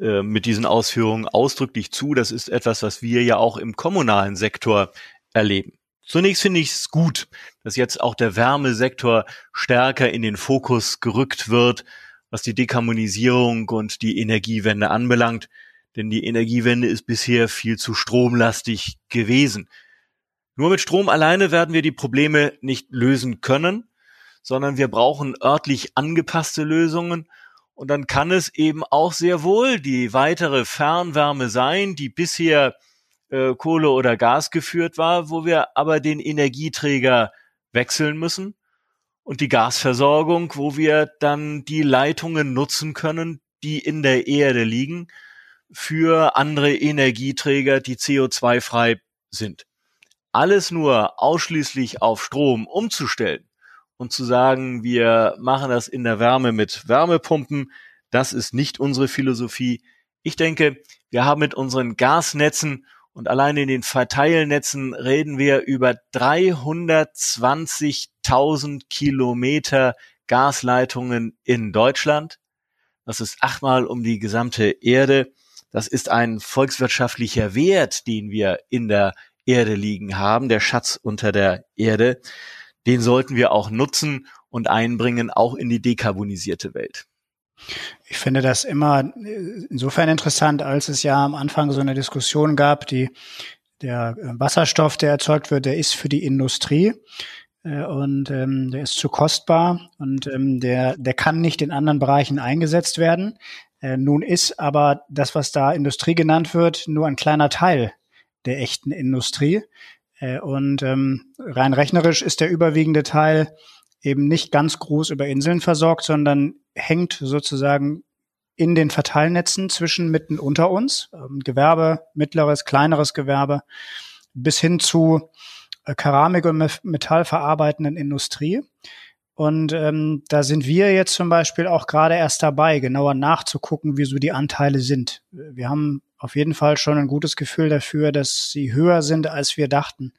mit diesen Ausführungen ausdrücklich zu. Das ist etwas, was wir ja auch im kommunalen Sektor erleben. Zunächst finde ich es gut, dass jetzt auch der Wärmesektor stärker in den Fokus gerückt wird was die Dekarbonisierung und die Energiewende anbelangt. Denn die Energiewende ist bisher viel zu stromlastig gewesen. Nur mit Strom alleine werden wir die Probleme nicht lösen können, sondern wir brauchen örtlich angepasste Lösungen. Und dann kann es eben auch sehr wohl die weitere Fernwärme sein, die bisher äh, Kohle oder Gas geführt war, wo wir aber den Energieträger wechseln müssen und die Gasversorgung, wo wir dann die Leitungen nutzen können, die in der Erde liegen, für andere Energieträger, die CO2-frei sind. Alles nur ausschließlich auf Strom umzustellen und zu sagen, wir machen das in der Wärme mit Wärmepumpen, das ist nicht unsere Philosophie. Ich denke, wir haben mit unseren Gasnetzen und allein in den Verteilnetzen reden wir über 320.000 Kilometer Gasleitungen in Deutschland. Das ist achtmal um die gesamte Erde. Das ist ein volkswirtschaftlicher Wert, den wir in der Erde liegen haben, der Schatz unter der Erde. Den sollten wir auch nutzen und einbringen, auch in die dekarbonisierte Welt. Ich finde das immer insofern interessant, als es ja am Anfang so eine Diskussion gab, die der Wasserstoff, der erzeugt wird, der ist für die Industrie äh, und ähm, der ist zu kostbar und ähm, der, der kann nicht in anderen Bereichen eingesetzt werden. Äh, nun ist aber das, was da Industrie genannt wird, nur ein kleiner Teil der echten Industrie. Äh, und ähm, rein rechnerisch ist der überwiegende Teil eben nicht ganz groß über Inseln versorgt, sondern hängt sozusagen in den Verteilnetzen zwischen mitten unter uns, ähm, Gewerbe, mittleres, kleineres Gewerbe, bis hin zu äh, Keramik und Metall verarbeitenden Industrie. Und ähm, da sind wir jetzt zum Beispiel auch gerade erst dabei, genauer nachzugucken, wie so die Anteile sind. Wir haben auf jeden Fall schon ein gutes Gefühl dafür, dass sie höher sind, als wir dachten.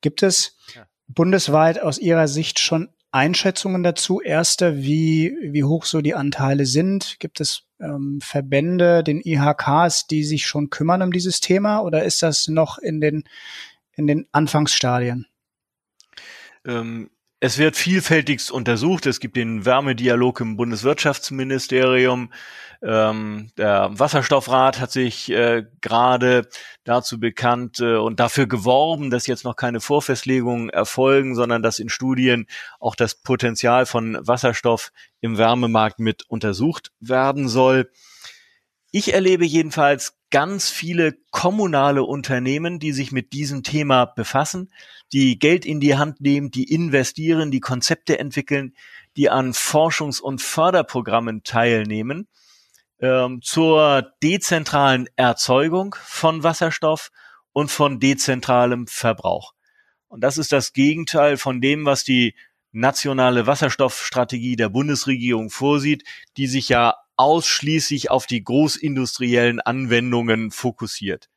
Gibt es ja. bundesweit aus Ihrer Sicht schon Einschätzungen dazu? Erste, wie, wie hoch so die Anteile sind? Gibt es ähm, Verbände, den IHKs, die sich schon kümmern um dieses Thema oder ist das noch in den, in den Anfangsstadien? Ähm, es wird vielfältigst untersucht. Es gibt den Wärmedialog im Bundeswirtschaftsministerium. Ähm, der Wasserstoffrat hat sich äh, gerade dazu bekannt äh, und dafür geworben, dass jetzt noch keine Vorfestlegungen erfolgen, sondern dass in Studien auch das Potenzial von Wasserstoff im Wärmemarkt mit untersucht werden soll. Ich erlebe jedenfalls ganz viele kommunale Unternehmen, die sich mit diesem Thema befassen, die Geld in die Hand nehmen, die investieren, die Konzepte entwickeln, die an Forschungs- und Förderprogrammen teilnehmen ähm, zur dezentralen Erzeugung von Wasserstoff und von dezentralem Verbrauch. Und das ist das Gegenteil von dem, was die nationale Wasserstoffstrategie der Bundesregierung vorsieht, die sich ja ausschließlich auf die großindustriellen Anwendungen fokussiert.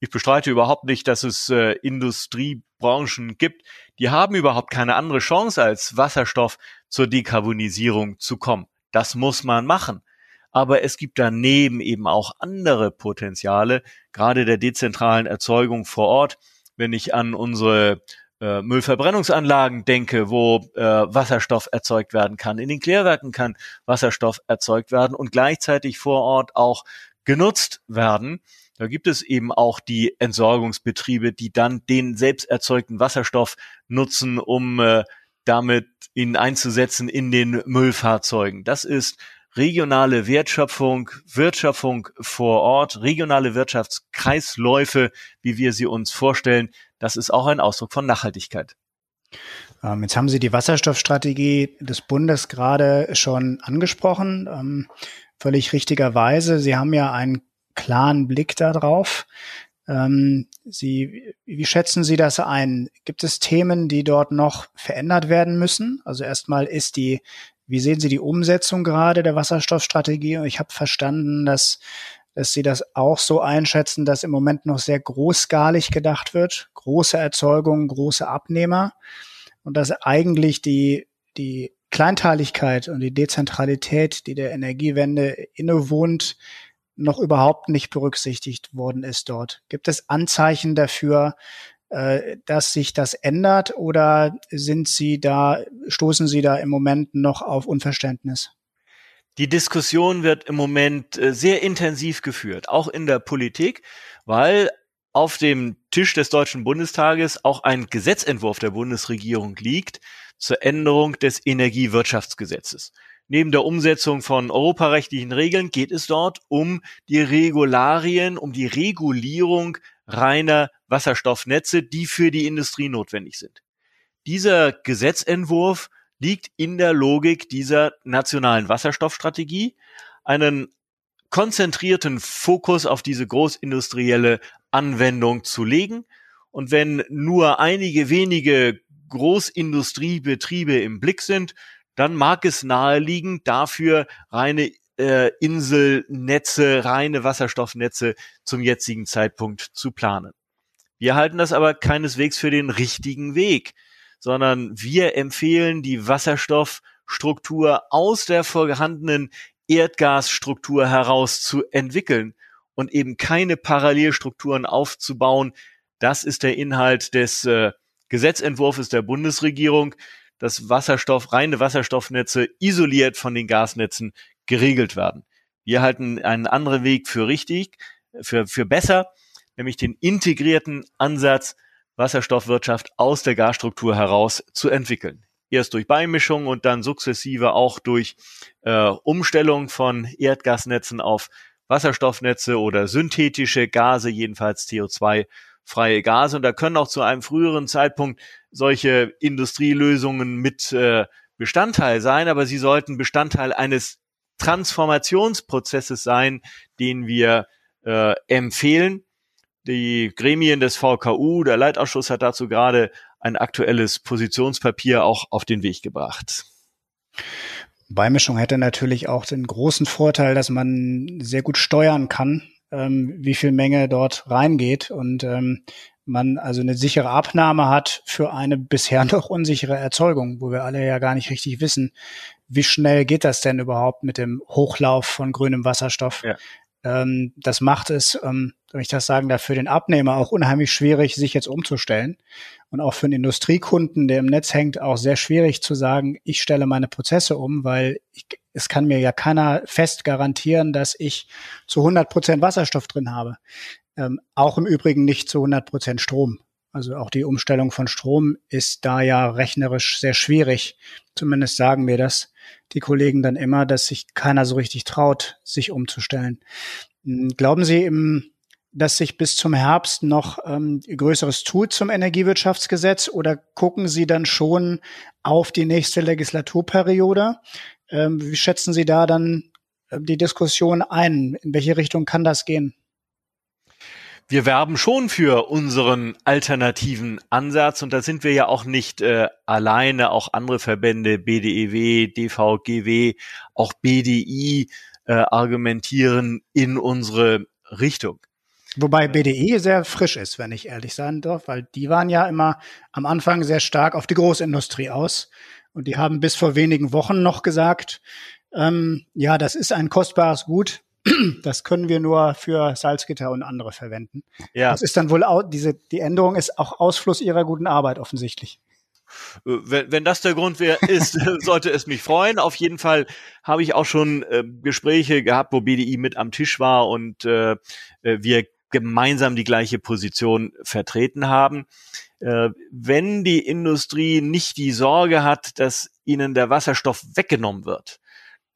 Ich bestreite überhaupt nicht, dass es äh, Industriebranchen gibt, die haben überhaupt keine andere Chance als Wasserstoff zur Dekarbonisierung zu kommen. Das muss man machen. Aber es gibt daneben eben auch andere Potenziale, gerade der dezentralen Erzeugung vor Ort. Wenn ich an unsere äh, Müllverbrennungsanlagen denke, wo äh, Wasserstoff erzeugt werden kann. In den Klärwerken kann Wasserstoff erzeugt werden und gleichzeitig vor Ort auch genutzt werden. Da gibt es eben auch die Entsorgungsbetriebe, die dann den selbst erzeugten Wasserstoff nutzen, um äh, damit ihn einzusetzen in den Müllfahrzeugen. Das ist regionale Wertschöpfung, Wirtschaftung vor Ort, regionale Wirtschaftskreisläufe, wie wir sie uns vorstellen, das ist auch ein Ausdruck von Nachhaltigkeit. Ähm, jetzt haben Sie die Wasserstoffstrategie des Bundes gerade schon angesprochen. Ähm, völlig richtigerweise. Sie haben ja einen klaren Blick darauf. Ähm, Sie, wie schätzen Sie das ein? Gibt es Themen, die dort noch verändert werden müssen? Also erstmal ist die, wie sehen Sie die Umsetzung gerade der Wasserstoffstrategie? Ich habe verstanden, dass dass Sie das auch so einschätzen, dass im Moment noch sehr großskalig gedacht wird, große Erzeugung, große Abnehmer und dass eigentlich die, die Kleinteiligkeit und die Dezentralität, die der Energiewende innewohnt, noch überhaupt nicht berücksichtigt worden ist dort. Gibt es Anzeichen dafür, äh, dass sich das ändert oder sind Sie da, stoßen Sie da im Moment noch auf Unverständnis? Die Diskussion wird im Moment äh, sehr intensiv geführt, auch in der Politik, weil auf dem Tisch des Deutschen Bundestages auch ein Gesetzentwurf der Bundesregierung liegt zur Änderung des Energiewirtschaftsgesetzes. Neben der Umsetzung von europarechtlichen Regeln geht es dort um die Regularien, um die Regulierung reiner Wasserstoffnetze, die für die Industrie notwendig sind. Dieser Gesetzentwurf liegt in der Logik dieser nationalen Wasserstoffstrategie, einen konzentrierten Fokus auf diese großindustrielle Anwendung zu legen. Und wenn nur einige wenige Großindustriebetriebe im Blick sind, dann mag es naheliegen, dafür reine äh, Inselnetze, reine Wasserstoffnetze zum jetzigen Zeitpunkt zu planen. Wir halten das aber keineswegs für den richtigen Weg sondern wir empfehlen die Wasserstoffstruktur aus der vorhandenen Erdgasstruktur heraus zu entwickeln und eben keine Parallelstrukturen aufzubauen. Das ist der Inhalt des äh, Gesetzentwurfs der Bundesregierung, dass Wasserstoff, reine Wasserstoffnetze isoliert von den Gasnetzen geregelt werden. Wir halten einen anderen Weg für richtig, für, für besser, nämlich den integrierten Ansatz Wasserstoffwirtschaft aus der Gasstruktur heraus zu entwickeln. Erst durch Beimischung und dann sukzessive auch durch äh, Umstellung von Erdgasnetzen auf Wasserstoffnetze oder synthetische Gase, jedenfalls CO2-freie Gase. Und da können auch zu einem früheren Zeitpunkt solche Industrielösungen mit äh, Bestandteil sein, aber sie sollten Bestandteil eines Transformationsprozesses sein, den wir äh, empfehlen die Gremien des VKU, der Leitausschuss hat dazu gerade ein aktuelles Positionspapier auch auf den Weg gebracht. Beimischung hätte natürlich auch den großen Vorteil, dass man sehr gut steuern kann, ähm, wie viel Menge dort reingeht und ähm, man also eine sichere Abnahme hat für eine bisher noch unsichere Erzeugung, wo wir alle ja gar nicht richtig wissen, wie schnell geht das denn überhaupt mit dem Hochlauf von grünem Wasserstoff. Ja. Ähm, das macht es, ähm, soll ich das sagen, da für den Abnehmer auch unheimlich schwierig, sich jetzt umzustellen. Und auch für einen Industriekunden, der im Netz hängt, auch sehr schwierig zu sagen, ich stelle meine Prozesse um, weil ich, es kann mir ja keiner fest garantieren, dass ich zu 100 Prozent Wasserstoff drin habe. Ähm, auch im Übrigen nicht zu 100 Prozent Strom. Also auch die Umstellung von Strom ist da ja rechnerisch sehr schwierig. Zumindest sagen mir das die Kollegen dann immer, dass sich keiner so richtig traut, sich umzustellen. Hm, glauben Sie, dass sich bis zum Herbst noch ähm, Größeres tut zum Energiewirtschaftsgesetz oder gucken Sie dann schon auf die nächste Legislaturperiode? Ähm, wie schätzen Sie da dann äh, die Diskussion ein? In welche Richtung kann das gehen? Wir werben schon für unseren alternativen Ansatz und da sind wir ja auch nicht äh, alleine, auch andere Verbände, BDEW, DVGW, auch BDI äh, argumentieren in unsere Richtung. Wobei BDE sehr frisch ist, wenn ich ehrlich sein darf, weil die waren ja immer am Anfang sehr stark auf die Großindustrie aus. Und die haben bis vor wenigen Wochen noch gesagt, ähm, ja, das ist ein kostbares Gut, das können wir nur für Salzgitter und andere verwenden. Ja. Das ist dann wohl auch, diese, die Änderung ist auch Ausfluss ihrer guten Arbeit offensichtlich. Äh, wenn, wenn das der Grund wäre, ist, sollte es mich freuen. Auf jeden Fall habe ich auch schon äh, Gespräche gehabt, wo BDI mit am Tisch war und äh, äh, wir gemeinsam die gleiche Position vertreten haben. Äh, wenn die Industrie nicht die Sorge hat, dass ihnen der Wasserstoff weggenommen wird,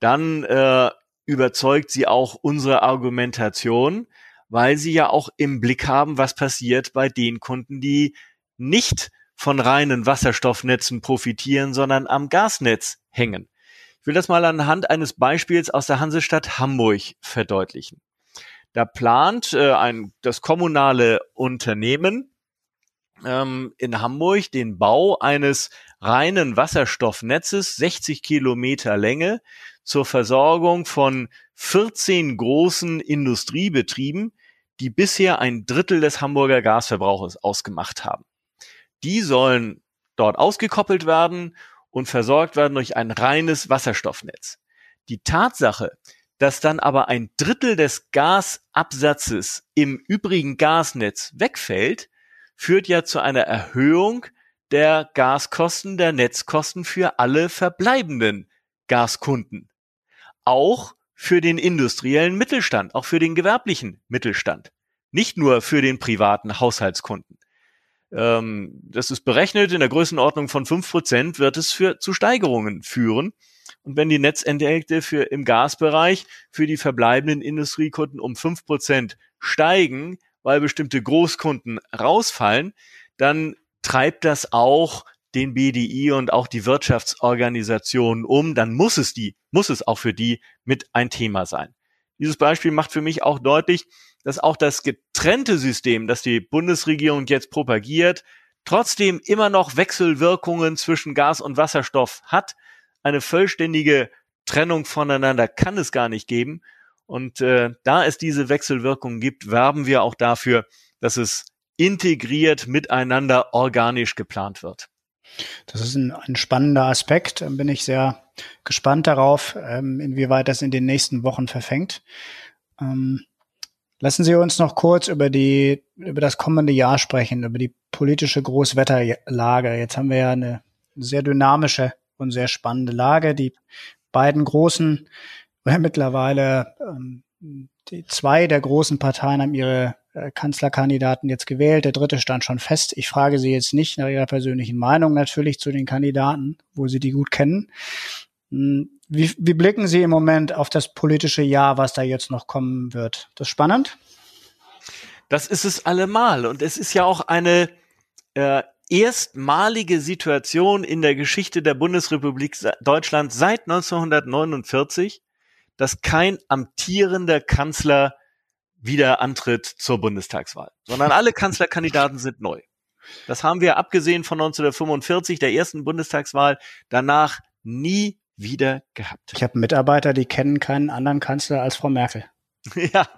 dann äh, überzeugt sie auch unsere Argumentation, weil sie ja auch im Blick haben, was passiert bei den Kunden, die nicht von reinen Wasserstoffnetzen profitieren, sondern am Gasnetz hängen. Ich will das mal anhand eines Beispiels aus der Hansestadt Hamburg verdeutlichen. Da plant äh, ein, das kommunale Unternehmen ähm, in Hamburg den Bau eines reinen Wasserstoffnetzes, 60 Kilometer Länge, zur Versorgung von 14 großen Industriebetrieben, die bisher ein Drittel des Hamburger Gasverbrauches ausgemacht haben. Die sollen dort ausgekoppelt werden und versorgt werden durch ein reines Wasserstoffnetz. Die Tatsache, dass dann aber ein Drittel des Gasabsatzes im übrigen Gasnetz wegfällt, führt ja zu einer Erhöhung der Gaskosten, der Netzkosten für alle verbleibenden Gaskunden auch für den industriellen Mittelstand, auch für den gewerblichen Mittelstand, nicht nur für den privaten Haushaltskunden. Ähm, das ist berechnet, in der Größenordnung von fünf Prozent wird es für, zu Steigerungen führen. Und wenn die Netzentgelte für im Gasbereich für die verbleibenden Industriekunden um fünf Prozent steigen, weil bestimmte Großkunden rausfallen, dann treibt das auch den BDI und auch die Wirtschaftsorganisationen um, dann muss es die, muss es auch für die mit ein Thema sein. Dieses Beispiel macht für mich auch deutlich, dass auch das getrennte System, das die Bundesregierung jetzt propagiert, trotzdem immer noch Wechselwirkungen zwischen Gas und Wasserstoff hat. Eine vollständige Trennung voneinander kann es gar nicht geben. Und äh, da es diese Wechselwirkungen gibt, werben wir auch dafür, dass es integriert miteinander organisch geplant wird. Das ist ein, ein spannender Aspekt. Bin ich sehr gespannt darauf, ähm, inwieweit das in den nächsten Wochen verfängt. Ähm, lassen Sie uns noch kurz über die, über das kommende Jahr sprechen, über die politische Großwetterlage. Jetzt haben wir ja eine sehr dynamische und sehr spannende Lage. Die beiden großen, mittlerweile ähm, die zwei der großen Parteien haben ihre äh, Kanzlerkandidaten jetzt gewählt. Der dritte stand schon fest. Ich frage Sie jetzt nicht nach Ihrer persönlichen Meinung natürlich zu den Kandidaten, wo Sie die gut kennen. Hm, wie, wie blicken Sie im Moment auf das politische Jahr, was da jetzt noch kommen wird? Das ist spannend? Das ist es allemal. Und es ist ja auch eine äh, erstmalige Situation in der Geschichte der Bundesrepublik Deutschland seit 1949, dass kein amtierender Kanzler wieder antritt zur Bundestagswahl, sondern alle Kanzlerkandidaten sind neu. Das haben wir abgesehen von 1945, der ersten Bundestagswahl, danach nie wieder gehabt. Ich habe Mitarbeiter, die kennen keinen anderen Kanzler als Frau Merkel. Ja,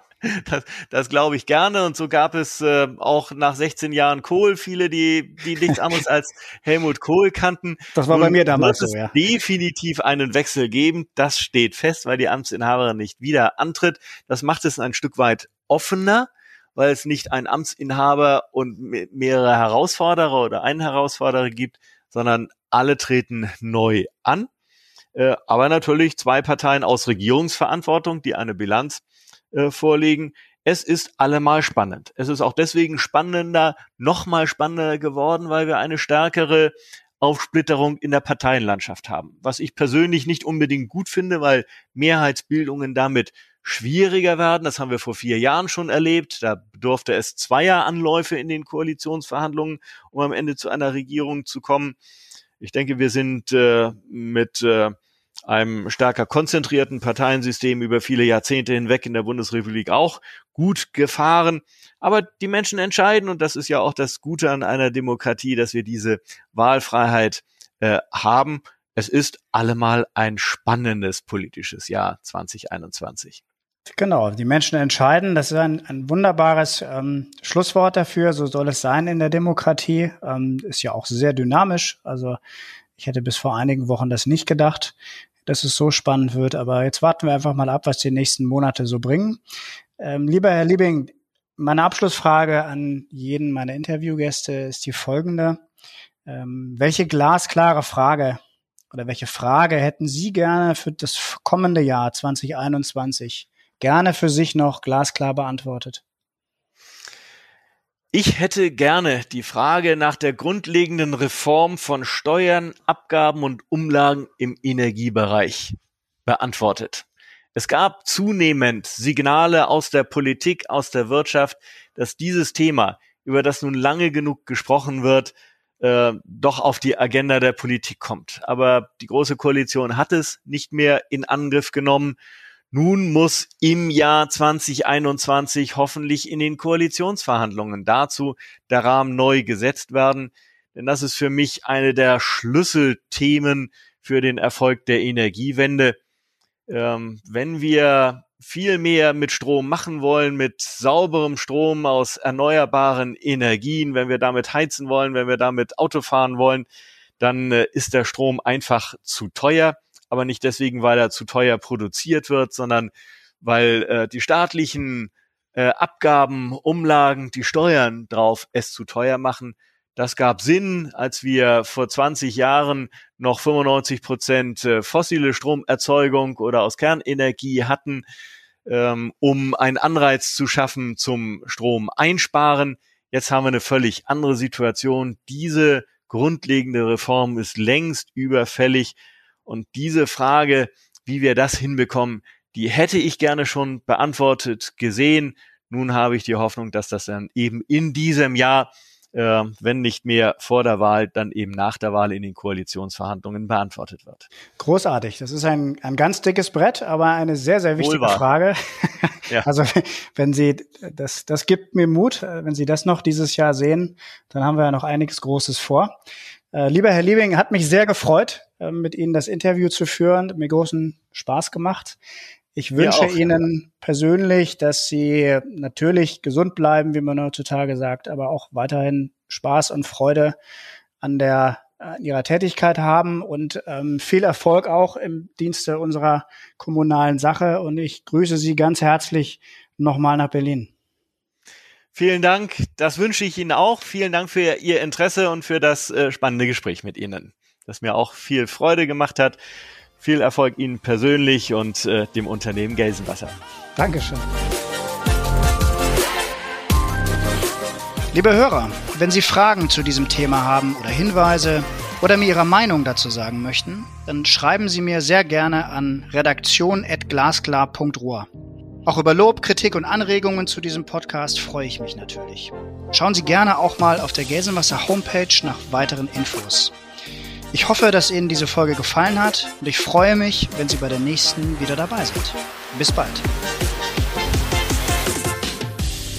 das, das glaube ich gerne. Und so gab es äh, auch nach 16 Jahren Kohl viele, die, die nichts anderes als Helmut Kohl kannten. Das war bei mir damals so, ja. definitiv einen Wechsel geben. Das steht fest, weil die Amtsinhaberin nicht wieder antritt. Das macht es ein Stück weit offener, weil es nicht ein Amtsinhaber und mehrere Herausforderer oder einen Herausforderer gibt, sondern alle treten neu an. Äh, aber natürlich zwei Parteien aus Regierungsverantwortung, die eine Bilanz äh, vorlegen. es ist allemal spannend. Es ist auch deswegen spannender, nochmal spannender geworden, weil wir eine stärkere Aufsplitterung in der Parteienlandschaft haben. Was ich persönlich nicht unbedingt gut finde, weil Mehrheitsbildungen damit schwieriger werden. Das haben wir vor vier Jahren schon erlebt. Da bedurfte es zweier Anläufe in den Koalitionsverhandlungen, um am Ende zu einer Regierung zu kommen. Ich denke, wir sind äh, mit äh, einem stärker konzentrierten Parteiensystem über viele Jahrzehnte hinweg in der Bundesrepublik auch gut gefahren. Aber die Menschen entscheiden und das ist ja auch das Gute an einer Demokratie, dass wir diese Wahlfreiheit äh, haben. Es ist allemal ein spannendes politisches Jahr 2021. Genau, die Menschen entscheiden. Das ist ein, ein wunderbares ähm, Schlusswort dafür. So soll es sein in der Demokratie. Ähm, ist ja auch sehr dynamisch. Also ich hätte bis vor einigen Wochen das nicht gedacht, dass es so spannend wird. Aber jetzt warten wir einfach mal ab, was die nächsten Monate so bringen. Ähm, lieber Herr Liebing, meine Abschlussfrage an jeden meiner Interviewgäste ist die folgende. Ähm, welche glasklare Frage oder welche Frage hätten Sie gerne für das kommende Jahr 2021 gerne für sich noch glasklar beantwortet? Ich hätte gerne die Frage nach der grundlegenden Reform von Steuern, Abgaben und Umlagen im Energiebereich beantwortet. Es gab zunehmend Signale aus der Politik, aus der Wirtschaft, dass dieses Thema, über das nun lange genug gesprochen wird, äh, doch auf die Agenda der Politik kommt. Aber die Große Koalition hat es nicht mehr in Angriff genommen. Nun muss im Jahr 2021 hoffentlich in den Koalitionsverhandlungen dazu der Rahmen neu gesetzt werden. Denn das ist für mich eine der Schlüsselthemen für den Erfolg der Energiewende. Ähm, wenn wir viel mehr mit Strom machen wollen, mit sauberem Strom aus erneuerbaren Energien, wenn wir damit heizen wollen, wenn wir damit Auto fahren wollen, dann äh, ist der Strom einfach zu teuer aber nicht deswegen, weil er zu teuer produziert wird, sondern weil äh, die staatlichen äh, Abgaben, Umlagen, die Steuern drauf es zu teuer machen. Das gab Sinn, als wir vor 20 Jahren noch 95 Prozent äh, fossile Stromerzeugung oder aus Kernenergie hatten, ähm, um einen Anreiz zu schaffen zum Strom einsparen. Jetzt haben wir eine völlig andere Situation. Diese grundlegende Reform ist längst überfällig. Und diese Frage, wie wir das hinbekommen, die hätte ich gerne schon beantwortet gesehen. Nun habe ich die Hoffnung, dass das dann eben in diesem Jahr, äh, wenn nicht mehr vor der Wahl, dann eben nach der Wahl in den Koalitionsverhandlungen beantwortet wird. Großartig. Das ist ein, ein ganz dickes Brett, aber eine sehr, sehr wichtige Wohlwahr. Frage. Ja. Also wenn Sie, das, das gibt mir Mut, wenn Sie das noch dieses Jahr sehen, dann haben wir ja noch einiges Großes vor. Äh, lieber Herr Liebing, hat mich sehr gefreut, äh, mit Ihnen das Interview zu führen. Hat mir großen Spaß gemacht. Ich wünsche Ihnen persönlich, dass Sie natürlich gesund bleiben, wie man heutzutage sagt, aber auch weiterhin Spaß und Freude an der an ihrer Tätigkeit haben und ähm, viel Erfolg auch im Dienste unserer kommunalen Sache. Und ich grüße Sie ganz herzlich nochmal nach Berlin. Vielen Dank. Das wünsche ich Ihnen auch. Vielen Dank für Ihr Interesse und für das äh, spannende Gespräch mit Ihnen, das mir auch viel Freude gemacht hat. Viel Erfolg Ihnen persönlich und äh, dem Unternehmen Gelsenwasser. Dankeschön. Liebe Hörer, wenn Sie Fragen zu diesem Thema haben oder Hinweise oder mir Ihre Meinung dazu sagen möchten, dann schreiben Sie mir sehr gerne an redaktion.glasklar.ruhr. Auch über Lob, Kritik und Anregungen zu diesem Podcast freue ich mich natürlich. Schauen Sie gerne auch mal auf der Gelsenwasser Homepage nach weiteren Infos. Ich hoffe, dass Ihnen diese Folge gefallen hat und ich freue mich, wenn Sie bei der nächsten wieder dabei sind. Bis bald.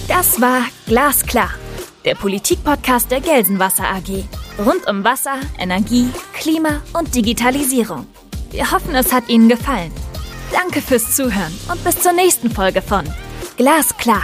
Das war Glasklar, der Politikpodcast der Gelsenwasser AG. Rund um Wasser, Energie, Klima und Digitalisierung. Wir hoffen, es hat Ihnen gefallen. Danke fürs Zuhören und bis zur nächsten Folge von Glasklar.